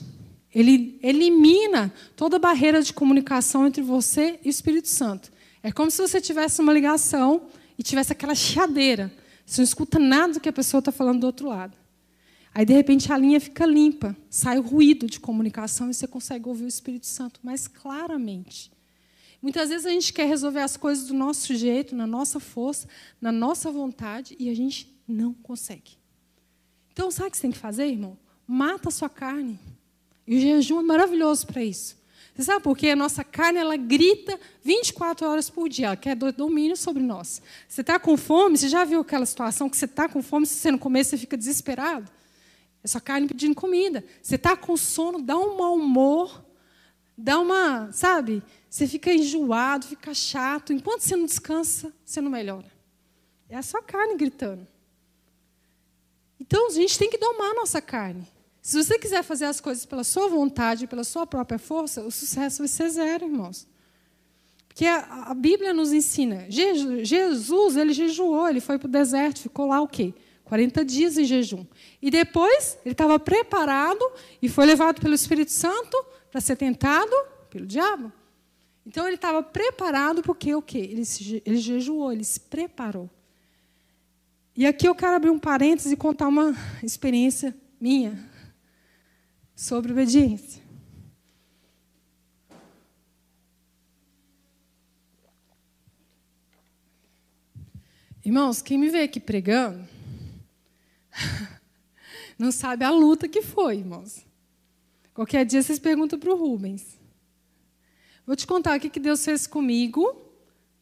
ele elimina toda barreira de comunicação entre você e o Espírito Santo. É como se você tivesse uma ligação e tivesse aquela chiadeira. Você não escuta nada do que a pessoa está falando do outro lado. Aí, de repente, a linha fica limpa, sai o ruído de comunicação e você consegue ouvir o Espírito Santo mais claramente. Muitas vezes a gente quer resolver as coisas do nosso jeito, na nossa força, na nossa vontade, e a gente não consegue. Então, sabe o que você tem que fazer, irmão? Mata a sua carne. E o jejum é maravilhoso para isso. Você sabe por quê? A nossa carne ela grita 24 horas por dia, ela quer domínio sobre nós. Você está com fome, você já viu aquela situação que você está com fome, se você não comer, você fica desesperado? É sua carne pedindo comida. Você está com sono, dá um mau humor, dá uma, sabe? Você fica enjoado, fica chato. Enquanto você não descansa, você não melhora. É a sua carne gritando. Então, a gente tem que domar a nossa carne. Se você quiser fazer as coisas pela sua vontade, pela sua própria força, o sucesso vai ser zero, irmãos. Porque a, a Bíblia nos ensina. Jesus, ele jejuou, ele foi para o deserto, ficou lá o quê? 40 dias em jejum. E depois, ele estava preparado e foi levado pelo Espírito Santo para ser tentado pelo diabo. Então, ele estava preparado porque o quê? Ele, se, ele jejuou, ele se preparou. E aqui eu quero abrir um parênteses e contar uma experiência minha sobre obediência. Irmãos, quem me vê aqui pregando, [LAUGHS] não sabe a luta que foi, irmãos. Qualquer dia vocês perguntam para o Rubens. Vou te contar o que Deus fez comigo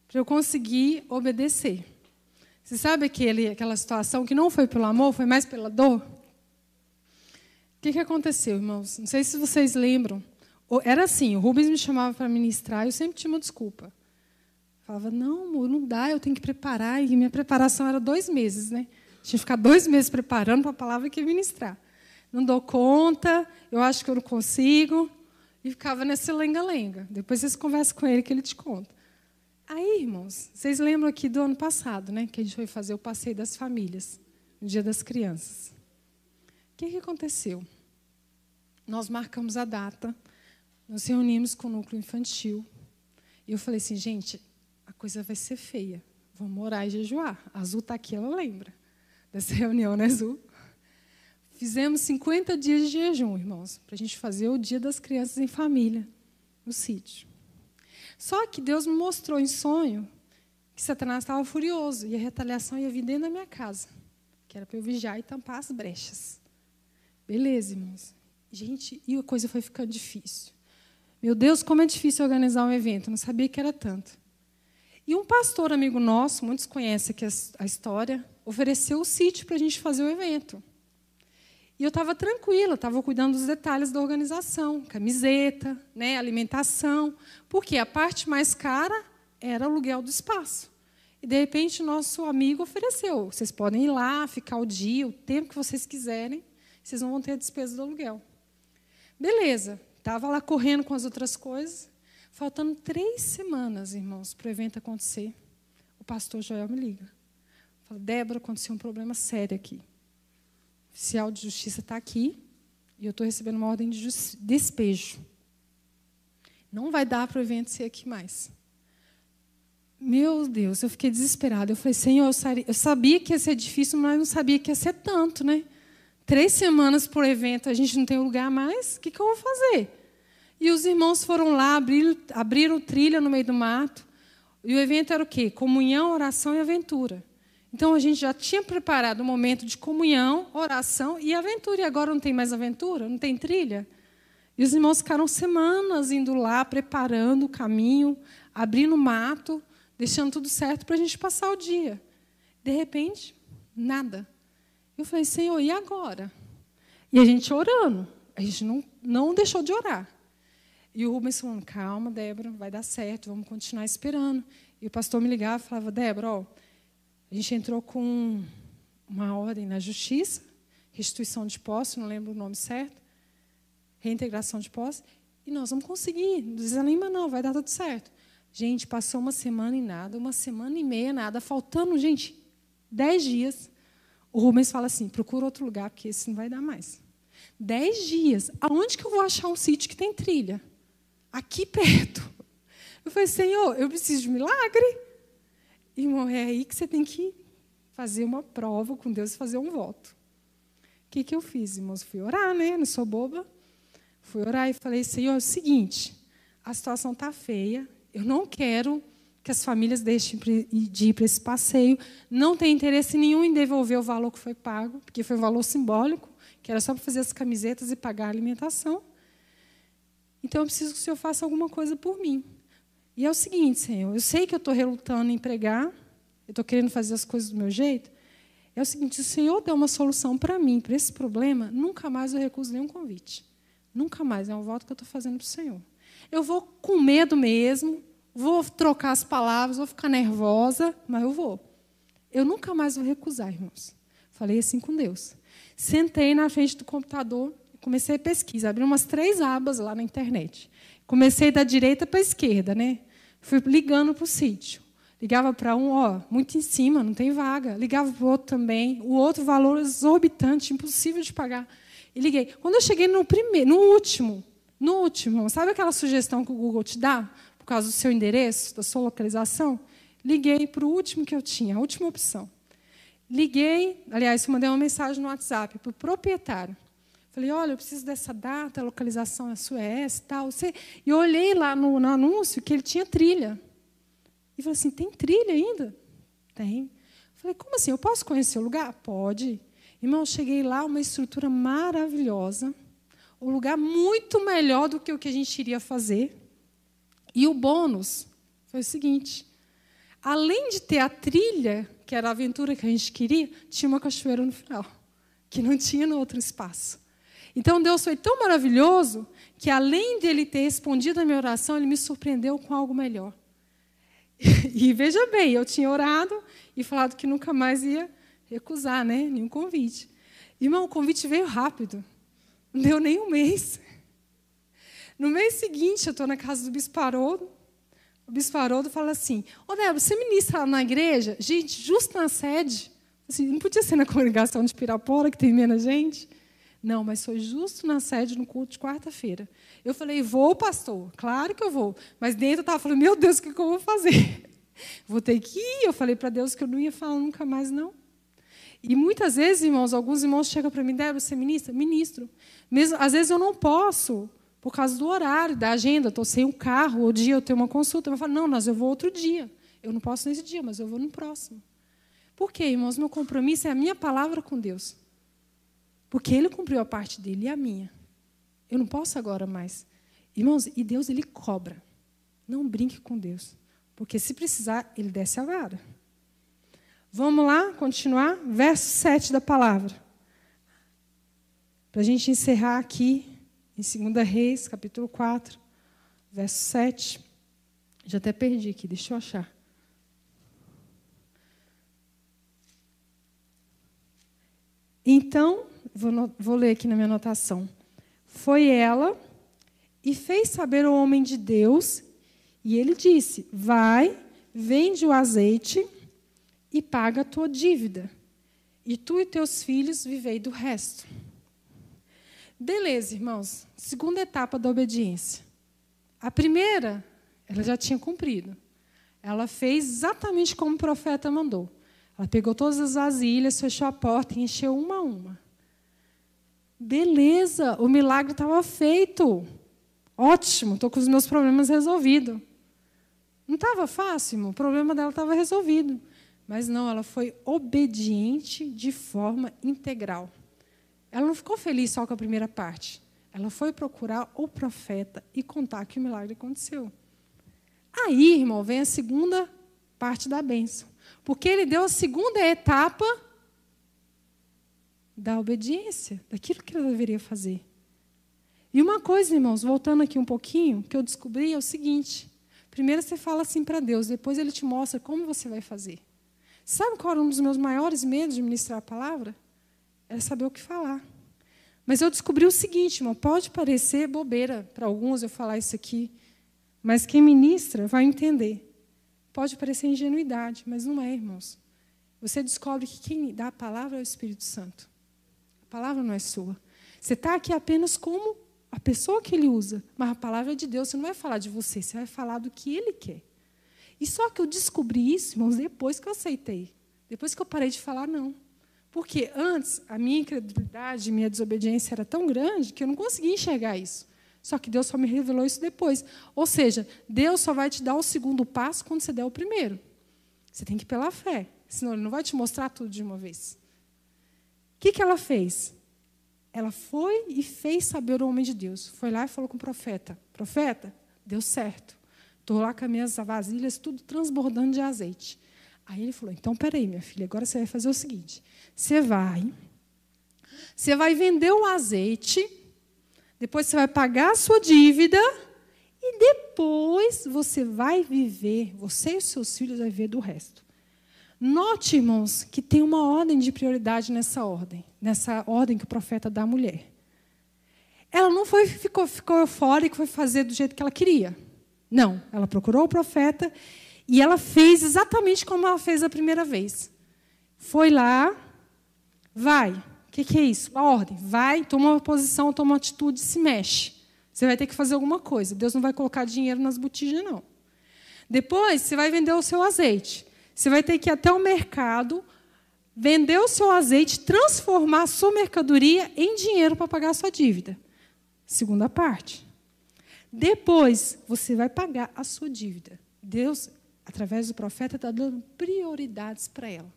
para eu conseguir obedecer. Você sabe aquele, aquela situação que não foi pelo amor, foi mais pela dor? O que, que aconteceu, irmãos? Não sei se vocês lembram. Era assim, o Rubens me chamava para ministrar, eu sempre tinha uma desculpa. Falava, não, amor, não dá, eu tenho que preparar. E minha preparação era dois meses, né? Tinha que ficar dois meses preparando para a palavra que ia ministrar. Não dou conta, eu acho que eu não consigo. E ficava nesse lenga-lenga. Depois vocês conversam com ele que ele te conta. Aí, irmãos, vocês lembram aqui do ano passado, né? Que a gente foi fazer o passeio das famílias, no Dia das Crianças que, que aconteceu? Nós marcamos a data, nos reunimos com o núcleo infantil. E eu falei assim, gente, a coisa vai ser feia. Vamos orar e jejuar. A Azul está aqui, ela lembra dessa [LAUGHS] reunião, né, Azul? Fizemos 50 dias de jejum, irmãos, para a gente fazer o dia das crianças em família, no sítio. Só que Deus me mostrou em sonho que Satanás estava furioso e a retaliação ia vir dentro da minha casa, que era para eu vigiar e tampar as brechas. Beleza, irmãos. Gente, e a coisa foi ficando difícil. Meu Deus, como é difícil organizar um evento. não sabia que era tanto. E um pastor amigo nosso, muitos conhecem aqui a história, ofereceu o sítio para a gente fazer o evento. E eu estava tranquila, estava cuidando dos detalhes da organização, camiseta, né, alimentação, porque a parte mais cara era o aluguel do espaço. E de repente nosso amigo ofereceu: vocês podem ir lá, ficar o dia, o tempo que vocês quiserem, vocês não vão ter a despesa do aluguel. Beleza, estava lá correndo com as outras coisas. Faltando três semanas, irmãos, para o evento acontecer, o pastor Joel me liga. Fala, Débora, aconteceu um problema sério aqui. Oficial de justiça está aqui e eu estou recebendo uma ordem de despejo. Não vai dar para o evento ser aqui mais. Meu Deus, eu fiquei desesperada. Eu falei, Senhor, eu sabia que ia ser difícil, mas não sabia que ia ser tanto, né? Três semanas por evento, a gente não tem lugar mais, o que, que eu vou fazer? E os irmãos foram lá, abriram, abriram trilha no meio do mato. E o evento era o quê? Comunhão, oração e aventura. Então a gente já tinha preparado um momento de comunhão, oração e aventura. E agora não tem mais aventura? Não tem trilha? E os irmãos ficaram semanas indo lá, preparando o caminho, abrindo o mato deixando tudo certo para a gente passar o dia. De repente, nada. Eu falei, Senhor, e agora? E a gente orando. A gente não, não deixou de orar. E o Rubens falando, calma, Débora, vai dar certo, vamos continuar esperando. E o pastor me ligava e falava, Débora, ó, a gente entrou com uma ordem na justiça, restituição de posse, não lembro o nome certo, reintegração de posse, e nós vamos conseguir, não desanima não, vai dar tudo certo. Gente, passou uma semana e nada, uma semana e meia nada, faltando, gente, dez dias. O Rubens fala assim: procura outro lugar, porque esse não vai dar mais. Dez dias. Aonde que eu vou achar um sítio que tem trilha? Aqui perto. Eu falei, Senhor, eu preciso de milagre. Irmão, é aí que você tem que fazer uma prova com Deus e fazer um voto. O que, que eu fiz, irmãos? Fui orar, né? Não sou boba. Fui orar e falei, Senhor, é o seguinte: a situação está feia, eu não quero que as famílias deixem de ir para esse passeio. Não tem interesse nenhum em devolver o valor que foi pago, porque foi um valor simbólico, que era só para fazer as camisetas e pagar a alimentação. Então eu preciso que o Senhor faça alguma coisa por mim. E é o seguinte, Senhor, eu sei que eu estou relutando em pregar, eu estou querendo fazer as coisas do meu jeito. É o seguinte, se o Senhor der uma solução para mim, para esse problema, nunca mais eu recuso nenhum convite. Nunca mais. É um voto que eu estou fazendo para o Senhor. Eu vou com medo mesmo, vou trocar as palavras, vou ficar nervosa, mas eu vou. Eu nunca mais vou recusar, irmãos. Falei assim com Deus. Sentei na frente do computador comecei a pesquisa. Abri umas três abas lá na internet. Comecei da direita para a esquerda, né? Fui ligando para o sítio. Ligava para um, ó, muito em cima, não tem vaga. Ligava para o outro também. O outro valor exorbitante, impossível de pagar. E liguei. Quando eu cheguei no primeiro, no último, no último, sabe aquela sugestão que o Google te dá, por causa do seu endereço, da sua localização? Liguei para o último que eu tinha, a última opção. Liguei, aliás, mandei uma mensagem no WhatsApp para o proprietário. Falei, olha, eu preciso dessa data, a localização é sua é essa, tal. Você... E eu olhei lá no, no anúncio que ele tinha trilha. E falei assim, tem trilha ainda? Tem. Falei, como assim? Eu posso conhecer o lugar? Pode. Irmão, cheguei lá, uma estrutura maravilhosa um lugar muito melhor do que o que a gente iria fazer. E o bônus foi o seguinte: além de ter a trilha, que era a aventura que a gente queria, tinha uma cachoeira no final, que não tinha no outro espaço. Então Deus foi tão maravilhoso que, além dele ter respondido a minha oração, ele me surpreendeu com algo melhor. [LAUGHS] E veja bem, eu tinha orado e falado que nunca mais ia recusar né, nenhum convite. Irmão, o convite veio rápido. Não deu nem um mês. No mês seguinte, eu estou na casa do Bispo Haroldo. O Bispo Haroldo fala assim: Ô, Débora, você ministra lá na igreja? Gente, justo na sede. Assim, não podia ser na congregação de Pirapora, que tem menos gente. Não, mas foi justo na sede, no culto de quarta-feira. Eu falei, vou, pastor. Claro que eu vou. Mas dentro eu estava falando, meu Deus, o que, que eu vou fazer? [LAUGHS] Vou ter que ir. Eu falei para Deus que eu não ia falar nunca mais, não. E muitas vezes, irmãos, alguns irmãos chegam para mim, Débora, você é ministra? Ministro. Mesmo, às vezes eu não posso, por causa do horário, da agenda, estou sem um carro, o dia eu tenho uma consulta. Eu falo, não, mas eu vou outro dia. Eu não posso nesse dia, mas eu vou no próximo. Por quê, irmãos? Meu compromisso é a minha palavra com Deus. Porque Ele cumpriu a parte dele e a minha. Eu não posso agora mais. Irmãos, e Deus, Ele cobra. Não brinque com Deus. Porque se precisar, Ele desce a vara. Vamos lá, continuar? Verso 7 da palavra. Para a gente encerrar aqui, em 2 Reis, capítulo 4, verso 7. Já até perdi aqui, deixa eu achar. Então, vou, vou ler aqui na minha anotação. Foi ela e fez saber ao homem de Deus, e ele disse: Vai, vende o azeite e paga a tua dívida. E tu e teus filhos vivei do resto. Beleza, irmãos. Segunda etapa da obediência. A primeira, ela já tinha cumprido. Ela fez exatamente como o profeta mandou. Ela pegou todas as vasilhas, fechou a porta e encheu uma a uma. Beleza, o milagre estava feito. Ótimo, estou com os meus problemas resolvidos. Não estava fácil, o problema dela estava resolvido. Mas não, ela foi obediente de forma integral. Ela não ficou feliz só com a primeira parte. Ela foi procurar o profeta e contar que o milagre aconteceu. Aí, irmão, vem a segunda parte da bênção. Porque ele deu a segunda etapa da obediência, daquilo que ela deveria fazer. E uma coisa, irmãos, voltando aqui um pouquinho, que eu descobri é o seguinte: primeiro você fala assim para Deus, depois ele te mostra como você vai fazer. Sabe qual era um dos meus maiores medos de ministrar a palavra? Era saber o que falar. Mas eu descobri o seguinte, irmão, pode parecer bobeira para alguns eu falar isso aqui, mas quem ministra vai entender. Pode parecer ingenuidade, mas não é, irmãos. Você descobre que quem dá a palavra é o Espírito Santo. A palavra não é sua. Você está aqui apenas como a pessoa que ele usa, mas a palavra é de Deus. Você não vai falar de você, você vai falar do que ele quer. E só que eu descobri isso, irmãos, depois que eu aceitei. Depois que eu parei de falar, não. Porque antes, a minha incredulidade, minha desobediência era tão grande que eu não conseguia enxergar isso. Só que Deus só me revelou isso depois. Ou seja, Deus só vai te dar o segundo passo quando você der o primeiro. Você tem que ir pela fé, senão Ele não vai te mostrar tudo de uma vez. O que, que ela fez? Ela foi e fez saber o homem de Deus. Foi lá e falou com o profeta: Profeta, deu certo. Estou lá com as minhas vasilhas, tudo transbordando de azeite. Aí ele falou: Então, peraí, minha filha, agora você vai fazer o seguinte: você vai, você vai vender o azeite, depois você vai pagar a sua dívida, e depois você vai viver, você e os seus filhos vão viver do resto. Note, irmãos, que tem uma ordem de prioridade nessa ordem, nessa ordem que o profeta dá à mulher. Ela não foi, ficou, ficou eufórica e foi fazer do jeito que ela queria. Não, ela procurou o profeta e ela fez exatamente como ela fez a primeira vez. Foi lá, vai. O que, que, é isso? A ordem. Vai, toma uma posição, toma uma atitude, se mexe. Você vai ter que fazer alguma coisa. Deus não vai colocar dinheiro nas botijas, não. Depois, você vai vender o seu azeite. Você vai ter que ir até o mercado, vender o seu azeite, transformar a sua mercadoria em dinheiro para pagar a sua dívida. Segunda parte. Depois, você vai pagar a sua dívida. Deus através do profeta, está dando prioridades para ela.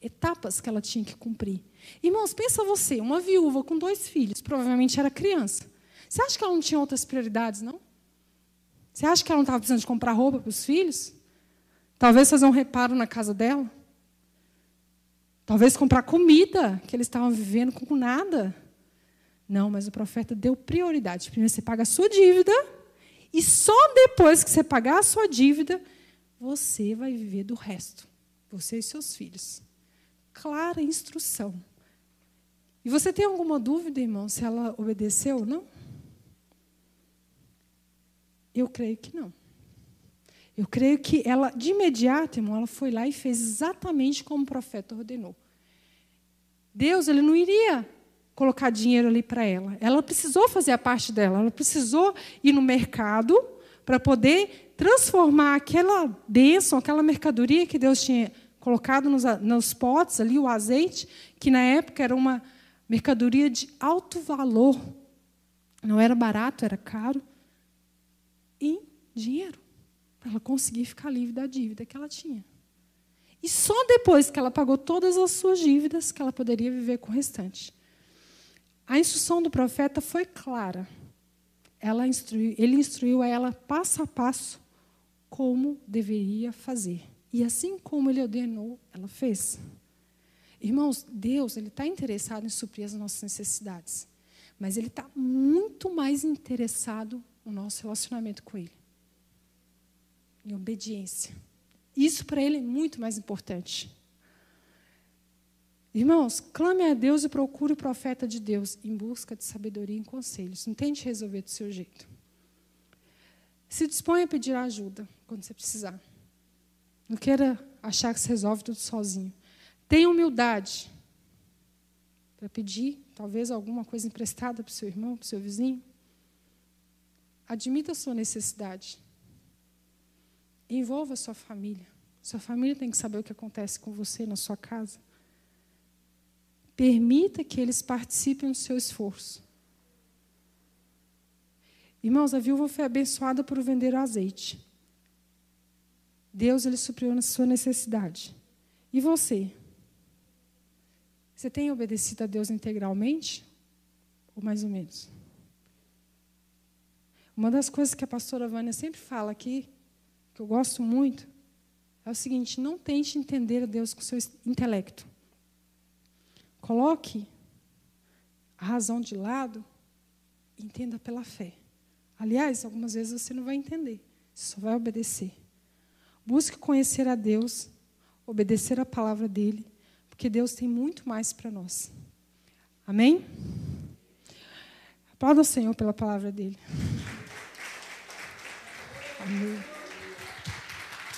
Etapas que ela tinha que cumprir. Irmãos, pensa você, uma viúva com dois filhos, provavelmente era criança. Você acha que ela não tinha outras prioridades, não? Você acha que ela não estava precisando de comprar roupa para os filhos? Talvez fazer um reparo na casa dela? Talvez comprar comida, que eles estavam vivendo com nada. Não, mas o profeta deu prioridade. Primeiro você paga a sua dívida, e só depois que você pagar a sua dívida, você vai viver do resto. Você e seus filhos. Clara instrução. E você tem alguma dúvida, irmão, se ela obedeceu ou não? Eu creio que não. Eu creio que ela, de imediato, irmão, ela foi lá e fez exatamente como o profeta ordenou. Deus, ele não iria colocar dinheiro ali para ela. Ela precisou fazer a parte dela. Ela precisou ir no mercado para poder transformar aquela bênção, aquela mercadoria que Deus tinha colocado nos, nos potes ali, o azeite, que na época era uma mercadoria de alto valor, não era barato, era caro, em dinheiro, para ela conseguir ficar livre da dívida que ela tinha. E só depois que ela pagou todas as suas dívidas que ela poderia viver com o restante. A instrução do profeta foi clara. Ele instruiu ela passo a passo como deveria fazer. E assim como ele ordenou, ela fez. Irmãos, Deus ele está interessado em suprir as nossas necessidades, mas ele está muito mais interessado no nosso relacionamento com Ele, em obediência. Isso para Ele é muito mais importante. Irmãos, clame a Deus e procure o profeta de Deus em busca de sabedoria e conselhos. Não tente resolver do seu jeito. Se disponha a pedir ajuda quando você precisar. Não queira achar que você resolve tudo sozinho. Tenha humildade para pedir, talvez, alguma coisa emprestada para o seu irmão, para o seu vizinho. Admita a sua necessidade. Envolva a sua família. Sua família tem que saber o que acontece com você na sua casa. Permita que eles participem do seu esforço. Irmãos, a viúva foi abençoada por vender o azeite. Deus ele supriu a sua necessidade. E você? Você tem obedecido a Deus integralmente? Ou mais ou menos? Uma das coisas que a pastora Vânia sempre fala aqui, que eu gosto muito, é o seguinte: não tente entender a Deus com seu intelecto. Coloque a razão de lado e entenda pela fé. Aliás, algumas vezes você não vai entender, você só vai obedecer. Busque conhecer a Deus, obedecer a palavra dele, porque Deus tem muito mais para nós. Amém? Aplauda o Senhor pela palavra dele. Amém.